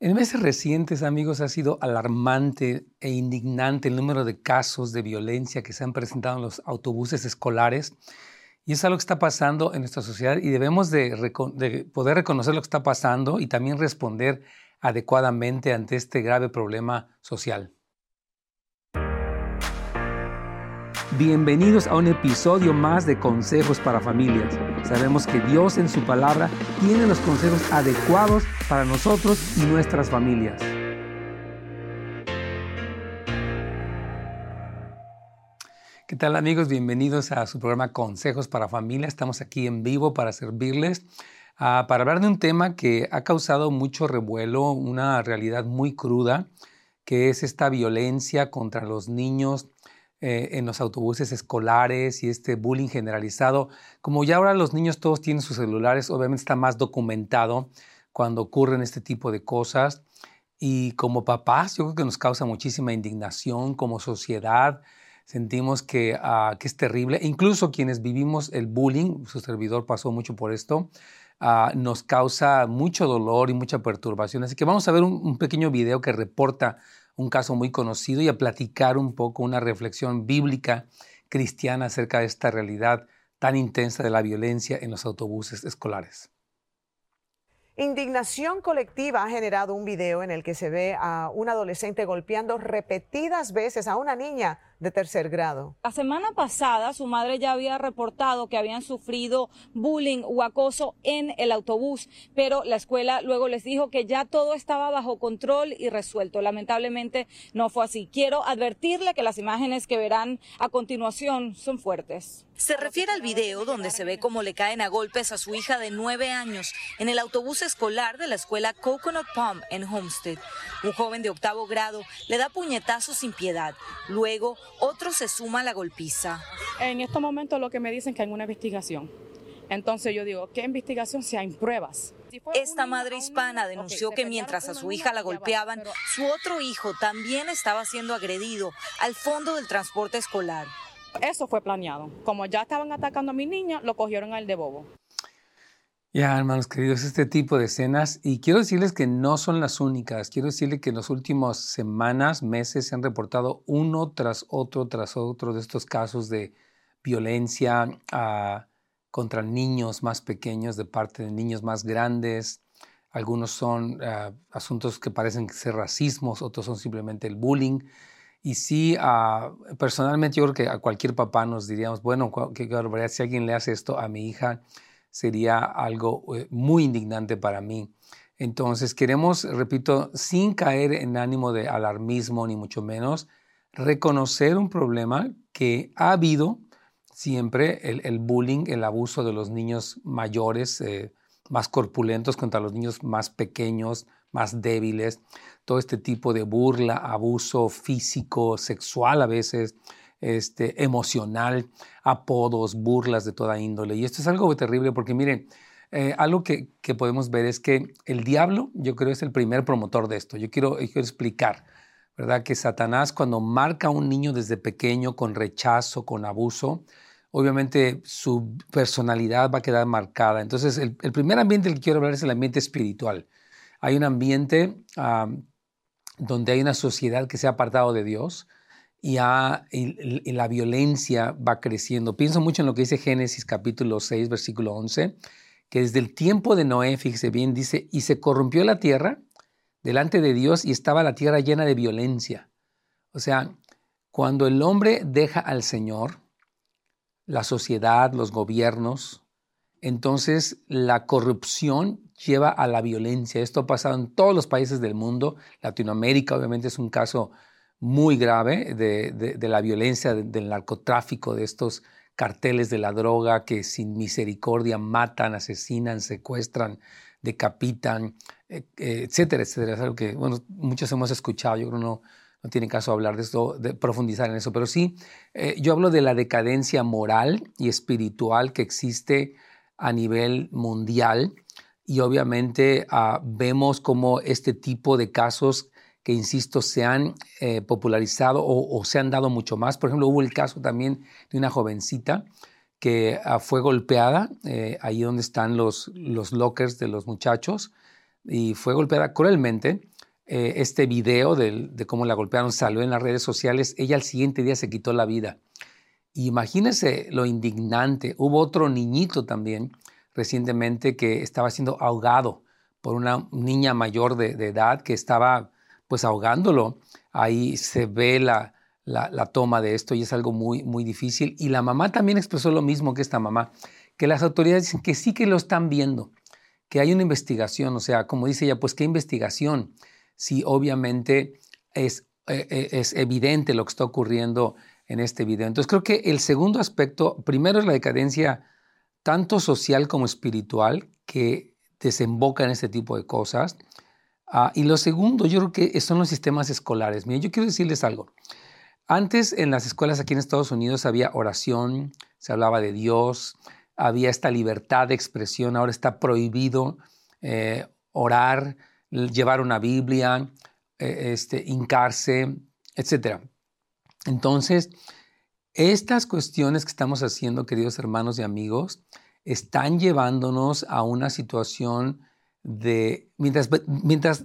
En meses recientes, amigos, ha sido alarmante e indignante el número de casos de violencia que se han presentado en los autobuses escolares. Y es algo que está pasando en nuestra sociedad y debemos de, poder reconocer lo que está pasando y también responder adecuadamente ante este grave problema social. Bienvenidos a un episodio más de Consejos para Familias. Sabemos que Dios en su palabra tiene los consejos adecuados para nosotros y nuestras familias. ¿Qué tal amigos? Bienvenidos a su programa Consejos para Familias. Estamos aquí en vivo para servirles, ah, para hablar de un tema que ha causado mucho revuelo, una realidad muy cruda, que es esta violencia contra los niños eh, en los autobuses escolares y este bullying generalizado. Como ya ahora los niños todos tienen sus celulares, obviamente está más documentado cuando ocurren este tipo de cosas. Y como papás, yo creo que nos causa muchísima indignación como sociedad. Sentimos que, ah, que es terrible. Incluso quienes vivimos el bullying, su servidor pasó mucho por esto, ah, nos causa mucho dolor y mucha perturbación. Así que vamos a ver un, un pequeño video que reporta un caso muy conocido y a platicar un poco una reflexión bíblica cristiana acerca de esta realidad tan intensa de la violencia en los autobuses escolares. Indignación colectiva ha generado un video en el que se ve a un adolescente golpeando repetidas veces a una niña de tercer grado. La semana pasada su madre ya había reportado que habían sufrido bullying o acoso en el autobús, pero la escuela luego les dijo que ya todo estaba bajo control y resuelto. Lamentablemente no fue así. Quiero advertirle que las imágenes que verán a continuación son fuertes. Se refiere al video donde se ve cómo le caen a golpes a su hija de nueve años en el autobús escolar de la escuela Coconut Palm en Homestead. Un joven de octavo grado le da puñetazos sin piedad. Luego otro se suma a la golpiza. En estos momentos lo que me dicen que hay una investigación. Entonces yo digo, ¿qué investigación si hay pruebas? Esta madre hispana denunció que mientras a su hija la golpeaban, su otro hijo también estaba siendo agredido al fondo del transporte escolar. Eso fue planeado. Como ya estaban atacando a mi niña, lo cogieron al de bobo. Ya, hermanos queridos, este tipo de escenas, y quiero decirles que no son las únicas, quiero decirles que en las últimas semanas, meses, se han reportado uno tras otro, tras otro de estos casos de violencia ah, contra niños más pequeños de parte de niños más grandes. Algunos son ah, asuntos que parecen ser racismos, otros son simplemente el bullying. Y sí, ah, personalmente yo creo que a cualquier papá nos diríamos, bueno, qué barbaridad, si alguien le hace esto a mi hija, sería algo eh, muy indignante para mí. Entonces queremos, repito, sin caer en ánimo de alarmismo ni mucho menos, reconocer un problema que ha habido siempre, el, bullying, el abuso de los niños mayores, eh, más corpulentos contra los niños más pequeños, más débiles, todo este tipo de burla, abuso físico, sexual a veces, este, emocional, apodos, burlas de toda índole. Y esto es algo terrible porque miren, eh, algo que, podemos ver es que el diablo, yo creo, es el primer promotor de esto. Yo quiero, quiero explicar, ¿verdad? Que Satanás cuando marca a un niño desde pequeño con rechazo, con abuso, obviamente su personalidad va a quedar marcada. Entonces, el, primer ambiente del que quiero hablar es el ambiente espiritual. Hay un ambiente donde hay una sociedad que se ha apartado de Dios, y, la violencia va creciendo. Pienso mucho en lo que dice Génesis capítulo 6, versículo 11, que desde el tiempo de Noé, fíjese bien, dice, y se corrompió la tierra delante de Dios y estaba la tierra llena de violencia. O sea, cuando el hombre deja al Señor, la sociedad, los gobiernos, entonces la corrupción lleva a la violencia. Esto ha pasado en todos los países del mundo. Latinoamérica obviamente es un caso muy grave de, la violencia, del narcotráfico, de estos carteles de la droga que sin misericordia matan, asesinan, secuestran, decapitan, eh, eh, etcétera, etcétera. Es algo que, bueno, muchos hemos escuchado, yo creo no, no tiene caso hablar de esto, de profundizar en eso, pero sí, eh, yo hablo de la decadencia moral y espiritual que existe a nivel mundial y obviamente ah, vemos como este tipo de casos que, insisto, se han eh, popularizado o, se han dado mucho más. Por ejemplo, hubo el caso también de una jovencita que ah, fue golpeada eh, ahí donde están los, los lockers de los muchachos, y fue golpeada cruelmente. Eh, este video de, cómo la golpearon salió en las redes sociales. Ella al siguiente día se quitó la vida. imagínense lo indignante. Hubo otro niñito también recientemente que estaba siendo ahogado por una niña mayor de edad que estaba pues ahogándolo. Ahí se ve la, la, toma de esto y es algo muy, muy difícil. Y la mamá también expresó lo mismo que esta mamá, que las autoridades dicen que sí que lo están viendo, que hay una investigación, o sea, como dice ella, pues qué investigación, si obviamente es, eh, eh, es evidente lo que está ocurriendo en este video. Entonces creo que el segundo aspecto, primero es la decadencia tanto social como espiritual que desemboca en este tipo de cosas. Uh, y lo segundo, yo creo que son los sistemas escolares. Miren, yo quiero decirles algo. Antes en las escuelas aquí en Estados Unidos había oración, se hablaba de Dios, había esta libertad de expresión, ahora está prohibido eh, orar, llevar una Biblia, eh, este, hincarse, etc. Entonces, estas cuestiones que estamos haciendo, queridos hermanos y amigos, están llevándonos a una situación mientras,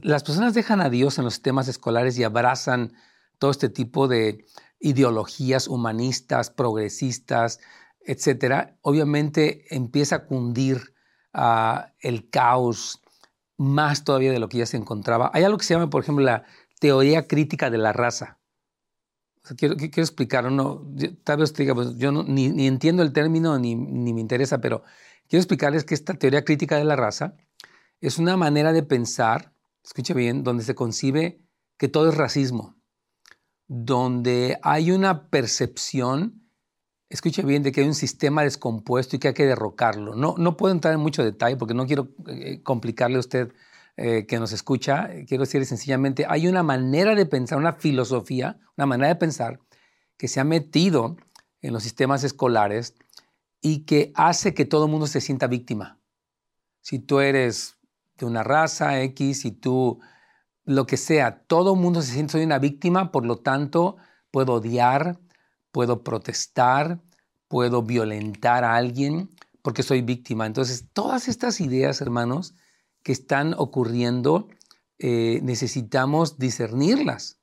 las personas dejan a Dios en los sistemas escolares y abrazan todo este tipo de ideologías humanistas, progresistas, etcétera, obviamente empieza a cundir uh, el caos más todavía de lo que ya se encontraba. Hay algo que se llama, por ejemplo, la teoría crítica de la raza. Quiero, explicar, no, tal vez te diga, pues, yo ni, entiendo el término ni, ni me interesa, pero quiero explicarles que esta teoría crítica de la raza es una manera de pensar, escuche bien, donde se concibe que todo es racismo, donde hay una percepción escuche bien, de que hay un sistema descompuesto y que hay que derrocarlo. No, no puedo entrar en mucho detalle porque no quiero eh, complicarle a usted eh, que nos escucha. Quiero decirle sencillamente, hay una manera de pensar, una filosofía, una manera de pensar que se ha metido en los sistemas escolares y que hace que todo el mundo se sienta víctima. Si tú eres de una raza X, si tú, lo que sea, todo el mundo se siente soy una víctima, por lo tanto, puedo odiar, puedo protestar, puedo violentar a alguien porque soy víctima. Entonces, todas estas ideas, hermanos, que están ocurriendo, eh, necesitamos discernirlas.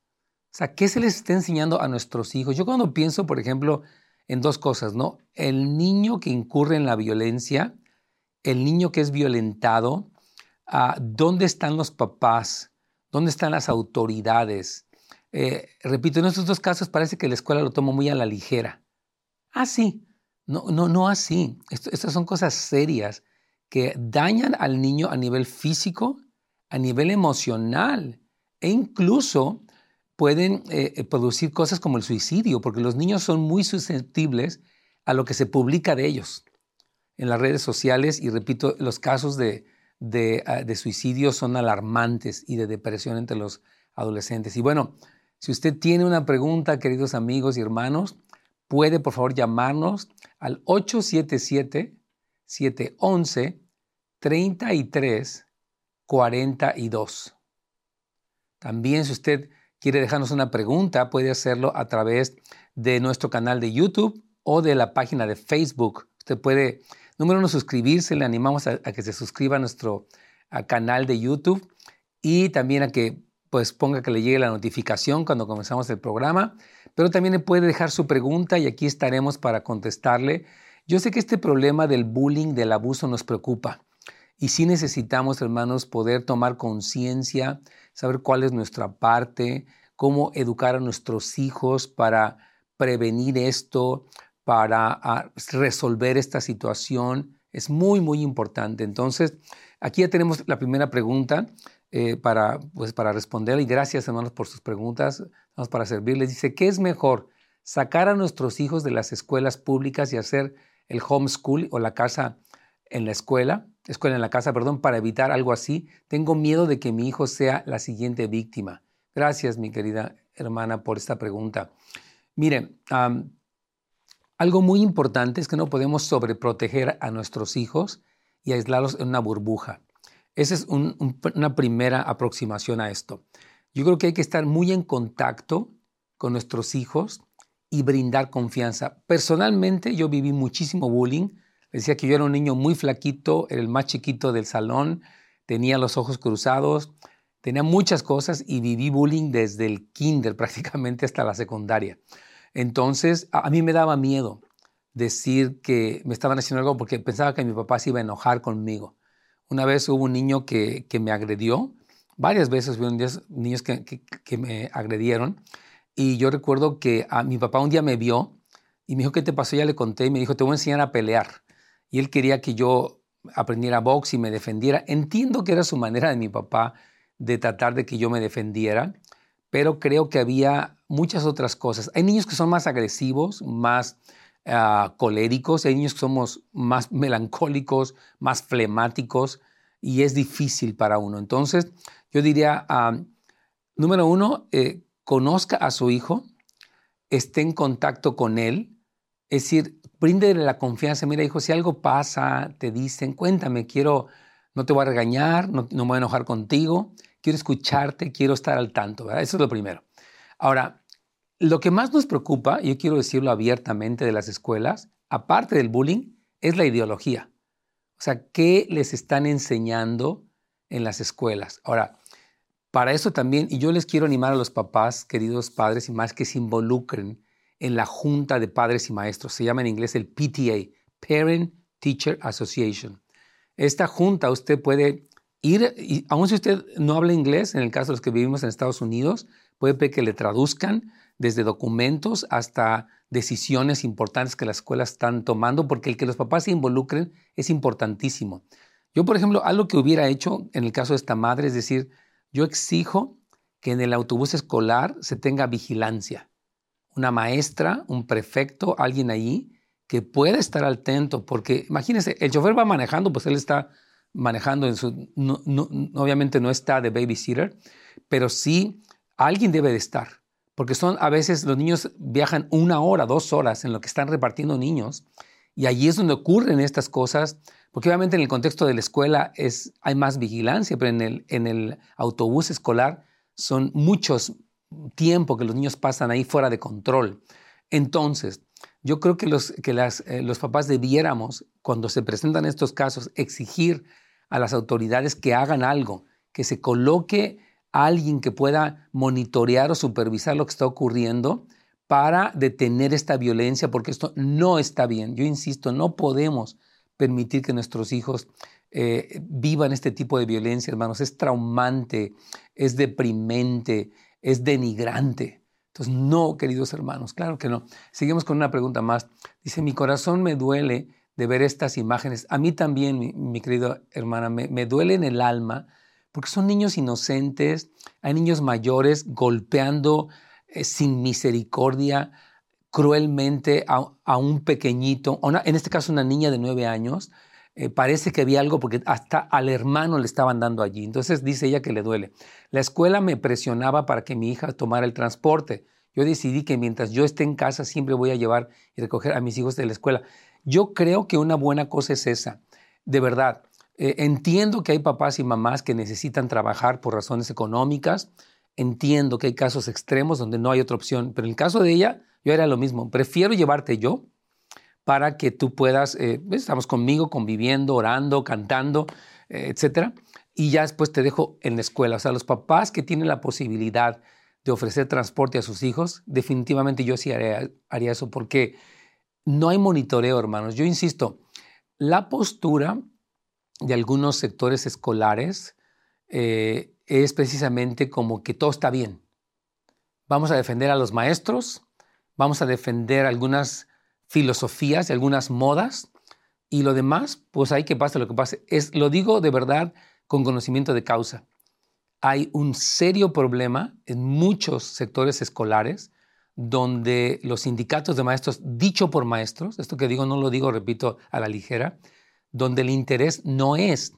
O sea, ¿qué se les está enseñando a nuestros hijos? Yo cuando pienso, por ejemplo, en dos cosas, ¿no? El niño que incurre en la violencia, el niño que es violentado, uh, ¿dónde están los papás? ¿Dónde están las autoridades? Eh, repito, en estos dos casos parece que la escuela lo toma muy a la ligera. Ah, sí. No, no, no así. estas son cosas serias que dañan al niño a nivel físico, a nivel emocional e incluso pueden eh, eh, producir cosas como el suicidio, porque los niños son muy susceptibles a lo que se publica de ellos en las redes sociales y repito, los casos de, de, ah, de suicidio son alarmantes y de depresión entre los adolescentes. Y bueno, si usted tiene una pregunta, queridos amigos y hermanos, puede por favor llamarnos al 877-711-3342. También si usted quiere dejarnos una pregunta, puede hacerlo a través de nuestro canal de YouTube o de la página de Facebook. Usted puede, número uno, suscribirse, le animamos a, que se suscriba a nuestro canal de YouTube y también a que pues ponga que le llegue la notificación cuando comenzamos el programa, pero también le puede dejar su pregunta y aquí estaremos para contestarle. Yo sé que este problema del bullying, del abuso nos preocupa y sí necesitamos, hermanos, poder tomar conciencia, saber cuál es nuestra parte, cómo educar a nuestros hijos para prevenir esto, para ah, resolver esta situación. Es muy, muy importante. Entonces, aquí ya tenemos la primera pregunta. Eh, para, pues, para responder. Y gracias, hermanos, por sus preguntas. Vamos para servirles. Dice, ¿qué es mejor? ¿Sacar a nuestros hijos de las escuelas públicas y hacer el homeschool o la casa en la escuela? Escuela en la casa, perdón, para evitar algo así. Tengo miedo de que mi hijo sea la siguiente víctima. Gracias, mi querida hermana, por esta pregunta. Miren, algo muy importante es que no podemos sobreproteger a nuestros hijos y aislarlos en una burbuja. Esa es una primera aproximación a esto. Yo creo que hay que estar muy en contacto con nuestros hijos y brindar confianza. Personalmente yo viví muchísimo bullying. Decía que yo era un niño muy flaquito, era el más chiquito del salón, tenía los ojos cruzados, tenía muchas cosas y viví bullying desde el kinder prácticamente hasta la secundaria. Entonces, a, mí me daba miedo decir que me estaban haciendo algo porque pensaba que mi papá se iba a enojar conmigo. Una vez hubo un niño que, me agredió, varias veces hubo niños que, que, me agredieron, y yo recuerdo que a mi papá un día me vio y me dijo, ¿qué te pasó? Ya le conté y me dijo, te voy a enseñar a pelear. Y él quería que yo aprendiera box y me defendiera. Entiendo que era su manera de mi papá de tratar de que yo me defendiera, pero creo que había muchas otras cosas. Hay niños que son más agresivos, más uh, coléricos, hay niños que somos más melancólicos, más flemáticos y es difícil para uno. Entonces, yo diría, uh, número uno, eh, conozca a su hijo, esté en contacto con él, es decir, bríndele la confianza. Mira, hijo, si algo pasa, te dicen, cuéntame, quiero, no te voy a regañar, no, no me voy a enojar contigo, quiero escucharte, quiero estar al tanto. Eso es lo primero. Ahora, lo que más nos preocupa, y yo quiero decirlo abiertamente de las escuelas, aparte del bullying, es la ideología. O sea, ¿qué les están enseñando en las escuelas? Ahora, para eso también, y yo les quiero animar a los papás, queridos padres y más, que se involucren en la Junta de Padres y Maestros. Se llama en inglés el PTA, Parent Teacher Association. Esta junta usted puede ir, y aun si usted no habla inglés, en el caso de los que vivimos en Estados Unidos, puede que le traduzcan desde documentos hasta decisiones importantes que las escuelas están tomando, porque el que los papás se involucren es importantísimo. Yo, por ejemplo, algo que hubiera hecho en el caso de esta madre es decir, yo exijo que en el autobús escolar se tenga vigilancia una maestra, un prefecto, alguien ahí que pueda estar atento, porque imagínense, el chofer va manejando, pues él está manejando en su, obviamente no está de babysitter, pero sí alguien debe de estar, porque son a veces los niños viajan una hora, dos horas en lo que están repartiendo niños, y allí es donde ocurren estas cosas, porque obviamente en el contexto de la escuela es, hay más vigilancia, pero en el, en el autobús escolar son muchos tiempo que los niños pasan ahí fuera de control. Entonces, yo creo que los, que eh, los papás debiéramos, cuando se presentan estos casos, exigir a las autoridades que hagan algo, que se coloque alguien que pueda monitorear o supervisar lo que está ocurriendo para detener esta violencia, porque esto no está bien. Yo insisto, no podemos permitir que nuestros hijos eh, vivan este tipo de violencia, hermanos. Es traumante, es deprimente, es denigrante. Entonces, no, queridos hermanos, claro que no. Seguimos con una pregunta más. Dice, mi corazón me duele de ver estas imágenes. A mí también, mi, querida hermana, me, duele en el alma porque son niños inocentes, hay niños mayores golpeando eh, sin misericordia cruelmente a, un pequeñito, en este caso una niña de nueve años, eh, parece que había algo porque hasta al hermano le estaban dando allí. Entonces dice ella que le duele. La escuela me presionaba para que mi hija tomara el transporte. Yo decidí que mientras yo esté en casa siempre voy a llevar y recoger a mis hijos de la escuela. Yo creo que una buena cosa es esa. De verdad, eh, entiendo que hay papás y mamás que necesitan trabajar por razones económicas. Entiendo que hay casos extremos donde no hay otra opción. Pero en el caso de ella, yo era lo mismo. Prefiero llevarte yo para que tú puedas, eh, estamos conmigo conviviendo, orando, cantando, eh, etcétera, y ya después te dejo en la escuela. O sea, los papás que tienen la posibilidad de ofrecer transporte a sus hijos, definitivamente yo sí haría, eso porque no hay monitoreo, hermanos. Yo insisto, la postura de algunos sectores escolares eh, es precisamente como que todo está bien. Vamos a defender a los maestros, vamos a defender algunas filosofías y algunas modas y lo demás, pues hay que pase lo que pase. Es, lo digo de verdad con conocimiento de causa. Hay un serio problema en muchos sectores escolares donde los sindicatos de maestros, dicho por maestros, esto que digo no lo digo, repito, a la ligera, donde el interés no es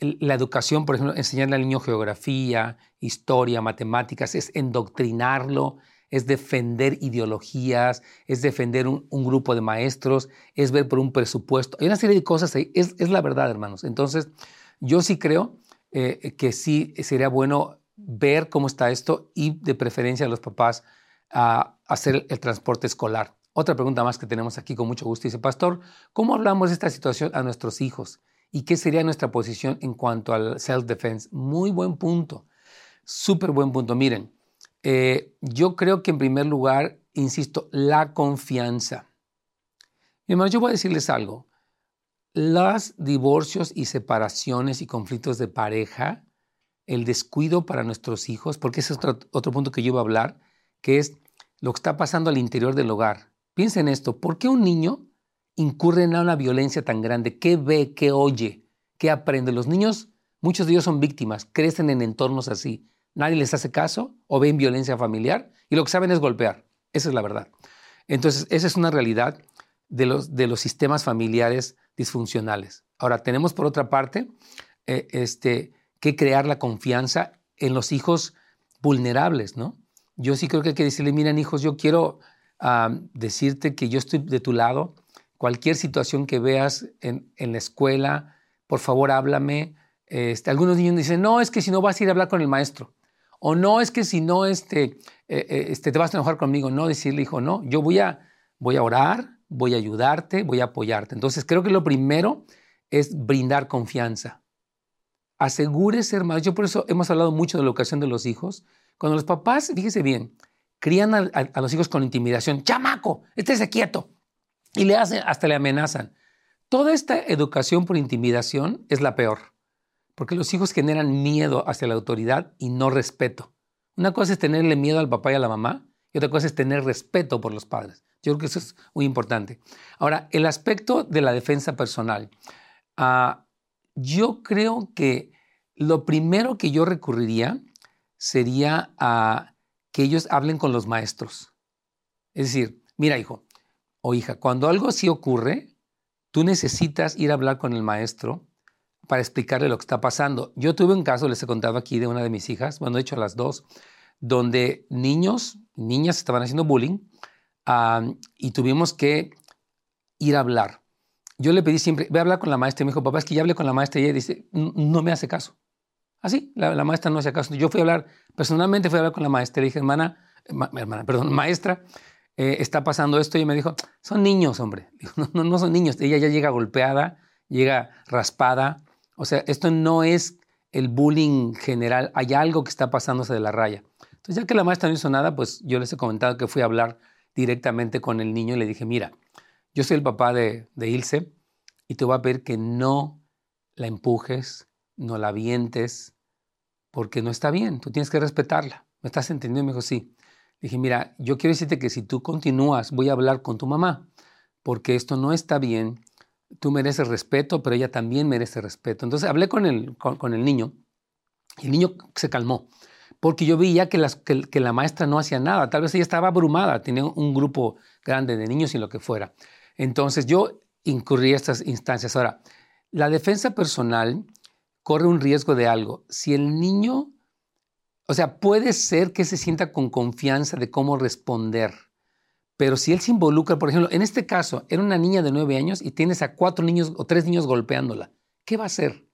la educación, por ejemplo, enseñarle al niño geografía, historia, matemáticas, es endoctrinarlo es defender ideologías, es defender un, grupo de maestros, es ver por un presupuesto. Hay una serie de cosas ahí, es, la verdad, hermanos. Entonces, yo sí creo eh, que sí sería bueno ver cómo está esto y de preferencia a los papás a hacer el transporte escolar. Otra pregunta más que tenemos aquí con mucho gusto. Dice, Pastor, ¿cómo hablamos de esta situación a nuestros hijos? ¿Y qué sería nuestra posición en cuanto al self-defense? Muy buen punto, súper buen punto. Miren, eh, yo creo que en primer lugar, insisto, la confianza. Mi hermano, yo voy a decirles algo. Los divorcios y separaciones y conflictos de pareja, el descuido para nuestros hijos, porque ese es otro, otro punto que yo iba a hablar, que es lo que está pasando al interior del hogar. Piensen esto, ¿por qué un niño incurre en una violencia tan grande? ¿Qué ve, qué oye, qué aprende? Los niños, muchos de ellos son víctimas, crecen en entornos así. Nadie les hace caso o ven violencia familiar y lo que saben es golpear. Esa es la verdad. Entonces, esa es una realidad de los, de los sistemas familiares disfuncionales. Ahora, tenemos por otra parte eh, este, que crear la confianza en los hijos vulnerables, ¿no? Yo sí creo que hay que decirle, miren hijos, yo quiero decirte que yo estoy de tu lado. Cualquier situación que veas en, la escuela, por favor háblame. Este, algunos niños dicen, no, es que si no vas a ir a hablar con el maestro. O no, es que si no este, eh, eh, este, te vas a enojar conmigo. No, decirle, hijo, no, yo voy a, voy a orar, voy a ayudarte, voy a apoyarte. Entonces creo que lo primero es brindar confianza. Asegúrese, hermano. Yo por eso hemos hablado mucho de la educación de los hijos. Cuando los papás, fíjese bien, crían a, los hijos con intimidación, chamaco, estése quieto, y le hacen, hasta le amenazan. Toda esta educación por intimidación es la peor, porque los hijos generan miedo hacia la autoridad y no respeto. Una cosa es tenerle miedo al papá y a la mamá, y otra cosa es tener respeto por los padres. Yo creo que eso es muy importante. Ahora, el aspecto de la defensa personal. Ah, yo creo que lo primero que yo recurriría sería a que ellos hablen con los maestros. Es decir, mira hijo o hija, cuando algo así ocurre, tú necesitas ir a hablar con el maestro para explicarle lo que está pasando. Yo tuve un caso, les he contado aquí, de una de mis hijas, bueno, de hecho las dos, donde niños, niñas estaban haciendo bullying y tuvimos que ir a hablar. Yo le pedí siempre, ve a hablar con la maestra y me dijo, papá, es que ya hablé con la maestra y ella dice, no me hace caso. Así, la, maestra no hace caso. Yo fui a hablar, personalmente fui a hablar con la maestra y dije, hermana, hermana, perdón, maestra, eh, está pasando esto y me dijo, son niños, hombre. no, no, son niños. Ella ya llega golpeada, llega raspada. O sea, esto no es el bullying general. Hay algo que está pasándose de la raya. Entonces, ya que la maestra no hizo nada, pues yo les he comentado que fui a hablar directamente con el niño y le dije, mira, yo soy el papá de, de Ilse y te voy a pedir que no la empujes, no la vientes, porque no está bien, tú tienes que respetarla. ¿Me estás entendiendo? Me dijo, sí. dije, mira, yo quiero decirte que si tú continúas, voy a hablar con tu mamá, porque esto no está bien. Tú mereces respeto, pero ella también merece respeto. Entonces hablé con el, con, el niño y el niño se calmó, porque yo veía que, que, la maestra no hacía nada. Tal vez ella estaba abrumada, tenía un grupo grande de niños y lo que fuera. Entonces yo incurrí a estas instancias. Ahora, la defensa personal corre un riesgo de algo. Si el niño, o sea, puede ser que se sienta con confianza de cómo responder, pero si él se involucra, por ejemplo, en este caso, era una niña de nueve años y tienes a cuatro niños o tres niños golpeándola, ¿qué va a hacer?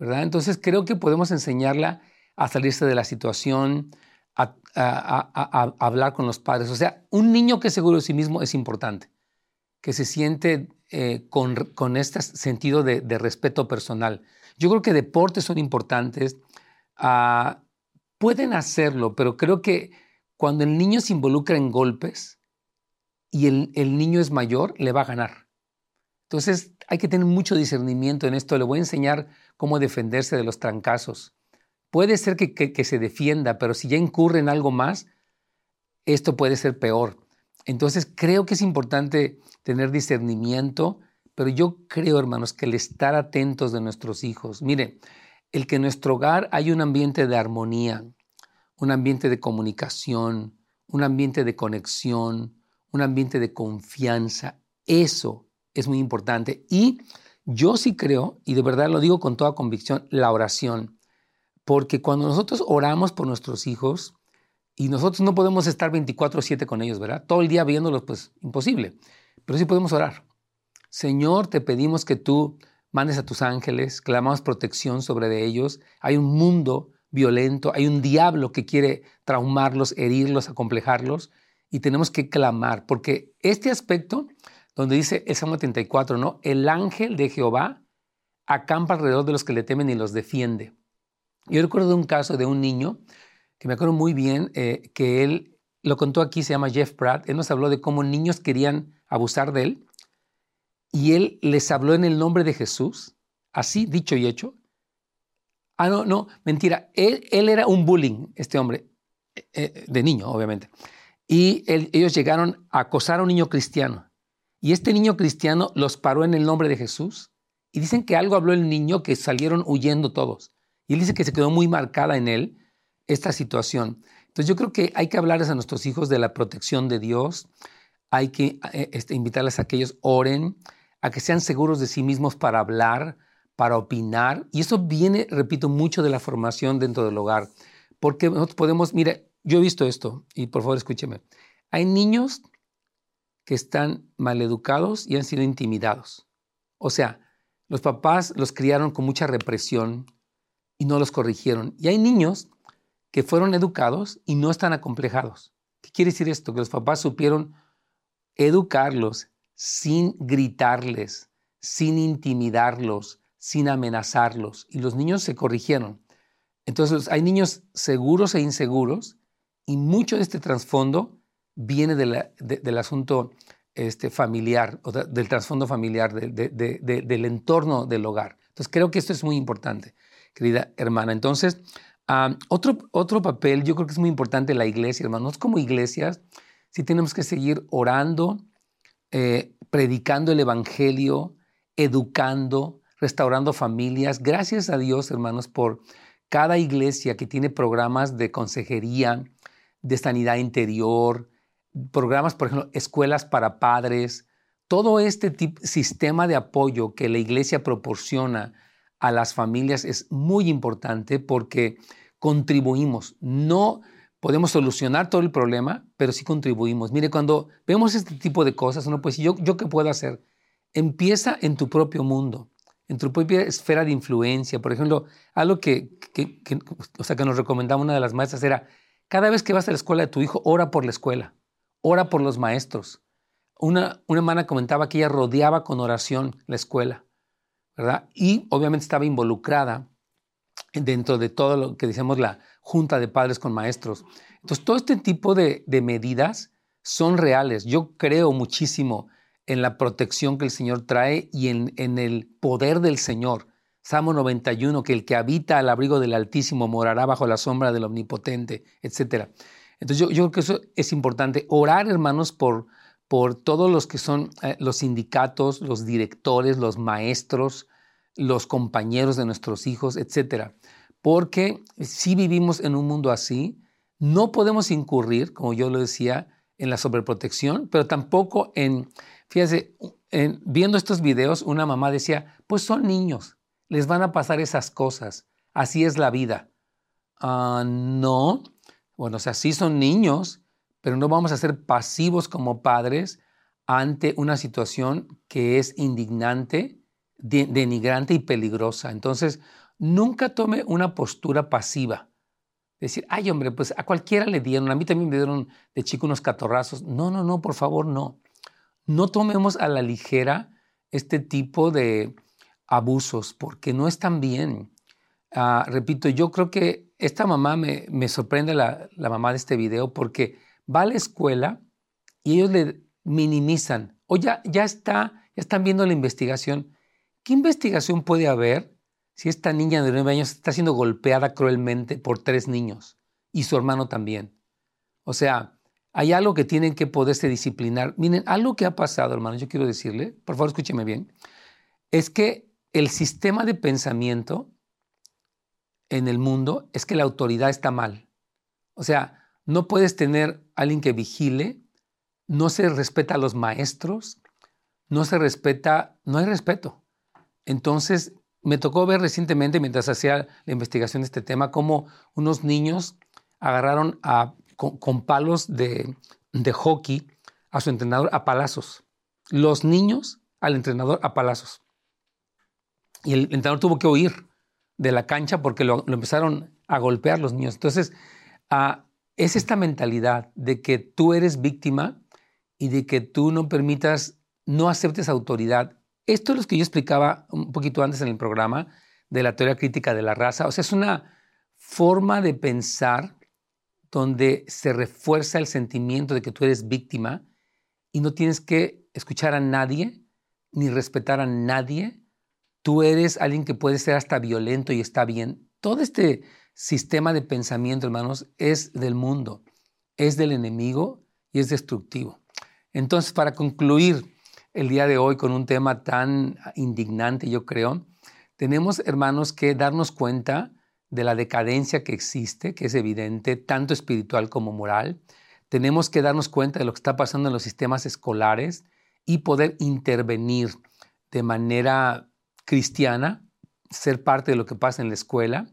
¿Verdad? Entonces creo que podemos enseñarla a salirse de la situación, a, hablar con los padres. O sea, un niño que es seguro de sí mismo es importante, que se siente eh, con, este sentido de respeto personal. Yo creo que deportes son importantes. Ah, pueden hacerlo, pero creo que cuando el niño se involucra en golpes y el, niño es mayor, le va a ganar. Entonces hay que tener mucho discernimiento en esto. Le voy a enseñar cómo defenderse de los trancazos. Puede ser que, que se defienda, pero si ya incurre en algo más, esto puede ser peor. Entonces creo que es importante tener discernimiento pero yo creo, hermanos, que el estar atentos de nuestros hijos, mire, el que en nuestro hogar hay un ambiente de armonía, un ambiente de comunicación, un ambiente de conexión, un ambiente de confianza, eso es muy importante. Y yo sí creo, y de verdad lo digo con toda convicción, la oración. Porque cuando nosotros oramos por nuestros hijos, y nosotros no podemos estar 24/7 con ellos, ¿verdad? Todo el día viéndolos, pues imposible. Pero sí podemos orar. Señor, te pedimos que tú mandes a tus ángeles, clamamos protección sobre de ellos. Hay un mundo violento, hay un diablo que quiere traumarlos, herirlos, acomplejarlos, y tenemos que clamar, porque este aspecto, donde dice el Salmo 34, ¿no? El ángel de Jehová acampa alrededor de los que le temen y los defiende. Yo recuerdo un caso de un niño que me acuerdo muy bien, eh, que él lo contó aquí, se llama Jeff Pratt, él nos habló de cómo niños querían abusar de él y él les habló en el nombre de Jesús, así dicho y hecho. Ah, no, no, mentira, él, él era un bullying, este hombre, eh, de niño, obviamente. Y ellos llegaron a acosar a un niño cristiano. Y este niño cristiano los paró en el nombre de Jesús. Y dicen que algo habló el niño que salieron huyendo todos. Y él dice que se quedó muy marcada en él esta situación. Entonces yo creo que hay que hablarles a nuestros hijos de la protección de Dios, hay que eh, este, invitarles a que ellos oren, a que sean seguros de sí mismos para hablar, para opinar. Y eso viene, repito, mucho de la formación dentro del hogar. Porque nosotros podemos, mire, yo he visto esto, y por favor escúcheme, hay niños que están maleducados y han sido intimidados. O sea, los papás los criaron con mucha represión, y no los corrigieron. Y hay niños que fueron educados y no están acomplejados. ¿Qué quiere decir esto? Que los papás supieron educarlos sin gritarles, sin intimidarlos, sin amenazarlos. Y los niños se corrigieron. Entonces hay niños seguros e inseguros y mucho de este trasfondo viene del asunto este, familiar, del trasfondo familiar, del entorno del hogar. Entonces creo que esto es muy importante querida hermana. Entonces, otro, otro papel, yo creo que es muy importante la iglesia, hermanos, como iglesias, sí tenemos que seguir orando, eh, predicando el Evangelio, educando, restaurando familias. Gracias a Dios, hermanos, por cada iglesia que tiene programas de consejería, de sanidad interior, programas, por ejemplo, escuelas para padres, todo este tipo, sistema de apoyo que la iglesia proporciona a las familias es muy importante porque contribuimos. No podemos solucionar todo el problema, pero sí contribuimos. Mire, cuando vemos este tipo de cosas, uno puede decir, ¿yo, yo qué puedo hacer? Empieza en tu propio mundo, en tu propia esfera de influencia. Por ejemplo, algo que, que, o sea, que nos recomendaba una de las maestras era, cada vez que vas a la escuela de tu hijo, ora por la escuela, ora por los maestros. Una, una hermana comentaba que ella rodeaba con oración la escuela. Y obviamente estaba involucrada dentro de todo lo que decimos la junta de padres con maestros. Entonces, todo este tipo de, medidas son reales. Yo creo muchísimo en la protección que el Señor trae y en, en el poder del Señor. Salmo 91, que el que habita al abrigo del Altísimo morará bajo la sombra del Omnipotente, etc. Entonces yo, yo, creo que eso es importante. Orar, hermanos, por, por todos los que son eh, los sindicatos, los directores, los maestros, los compañeros de nuestros hijos, etc. Porque si vivimos en un mundo así, no podemos incurrir, como yo lo decía, en la sobreprotección, pero tampoco en, fíjese, en, viendo estos videos, una mamá decía, pues son niños, les van a pasar esas cosas, así es la vida. Ah, no, bueno, o sea, sí son niños, pero no vamos a ser pasivos como padres ante una situación que es indignante, denigrante y peligrosa. Entonces, nunca tome una postura pasiva. Decir, ay hombre, pues a cualquiera le dieron, a mí también me dieron de chico unos catorrazos. No, no, no, por favor, no. No tomemos a la ligera este tipo de abusos, porque no están bien. Ah, repito, yo creo que esta mamá me, me sorprende la, la mamá de este video porque va a la escuela y ellos le minimizan. O ya, está, ya están viendo la investigación. ¿Qué investigación puede haber si esta niña de nueve años está siendo golpeada cruelmente por tres niños y su hermano también? O sea, hay algo que tienen que poderse disciplinar. Miren, algo que ha pasado, hermano, yo quiero decirle, por favor escúcheme bien, es que el sistema de pensamiento en el mundo es que la autoridad está mal. O sea, no puedes tener alguien que vigile, no se respeta a los maestros, no se respeta, no hay respeto. Entonces, me tocó ver recientemente, mientras hacía la investigación de este tema, cómo unos niños agarraron con, palos de, de, hockey a su entrenador a palazos. Los niños al entrenador a palazos. Y el entrenador tuvo que huir de la cancha porque lo, empezaron a golpear los niños. Entonces, a, es esta mentalidad de que tú eres víctima y de que tú no permitas, no aceptes autoridad esto es lo que yo explicaba un poquito antes en el programa de la teoría crítica de la raza. O sea, es una forma de pensar donde se refuerza el sentimiento de que tú eres víctima y no tienes que escuchar a nadie ni respetar a nadie. Tú eres alguien que puede ser hasta violento y está bien. Todo este sistema de pensamiento, hermanos, es del mundo, es del enemigo y es destructivo. Entonces, para concluir el día de hoy con un tema tan indignante, yo creo, tenemos, hermanos, que darnos cuenta de la decadencia que existe, que es evidente, tanto espiritual como moral. Tenemos que darnos cuenta de lo que está pasando en los sistemas escolares y poder intervenir de manera cristiana, ser parte de lo que pasa en la escuela.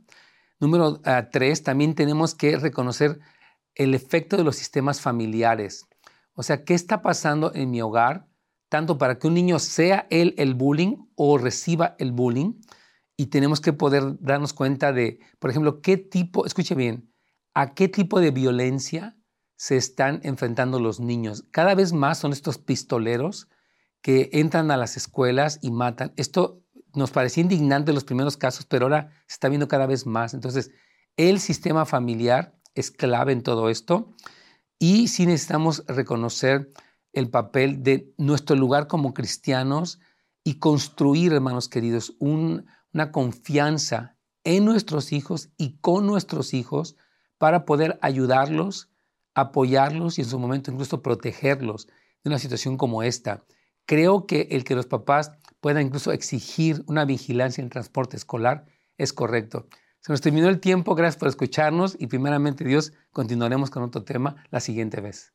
Número ah, tres, también tenemos que reconocer el efecto de los sistemas familiares. O sea, ¿qué está pasando en mi hogar? Tanto para que un niño sea él el bullying o reciba el bullying y tenemos que poder darnos cuenta de, por ejemplo, qué tipo, escuche bien, a qué tipo de violencia se están enfrentando los niños. Cada vez más son estos pistoleros que entran a las escuelas y matan. Esto nos parecía indignante en los primeros casos, pero ahora se está viendo cada vez más. Entonces, el sistema familiar es clave en todo esto y sí necesitamos reconocer el papel de nuestro lugar como cristianos y construir, hermanos queridos, un, una confianza en nuestros hijos y con nuestros hijos para poder ayudarlos, apoyarlos y en su momento incluso protegerlos de una situación como esta. Creo que el que los papás puedan incluso exigir una vigilancia en transporte escolar es correcto. Se nos terminó el tiempo, gracias por escucharnos y primeramente Dios continuaremos con otro tema la siguiente vez.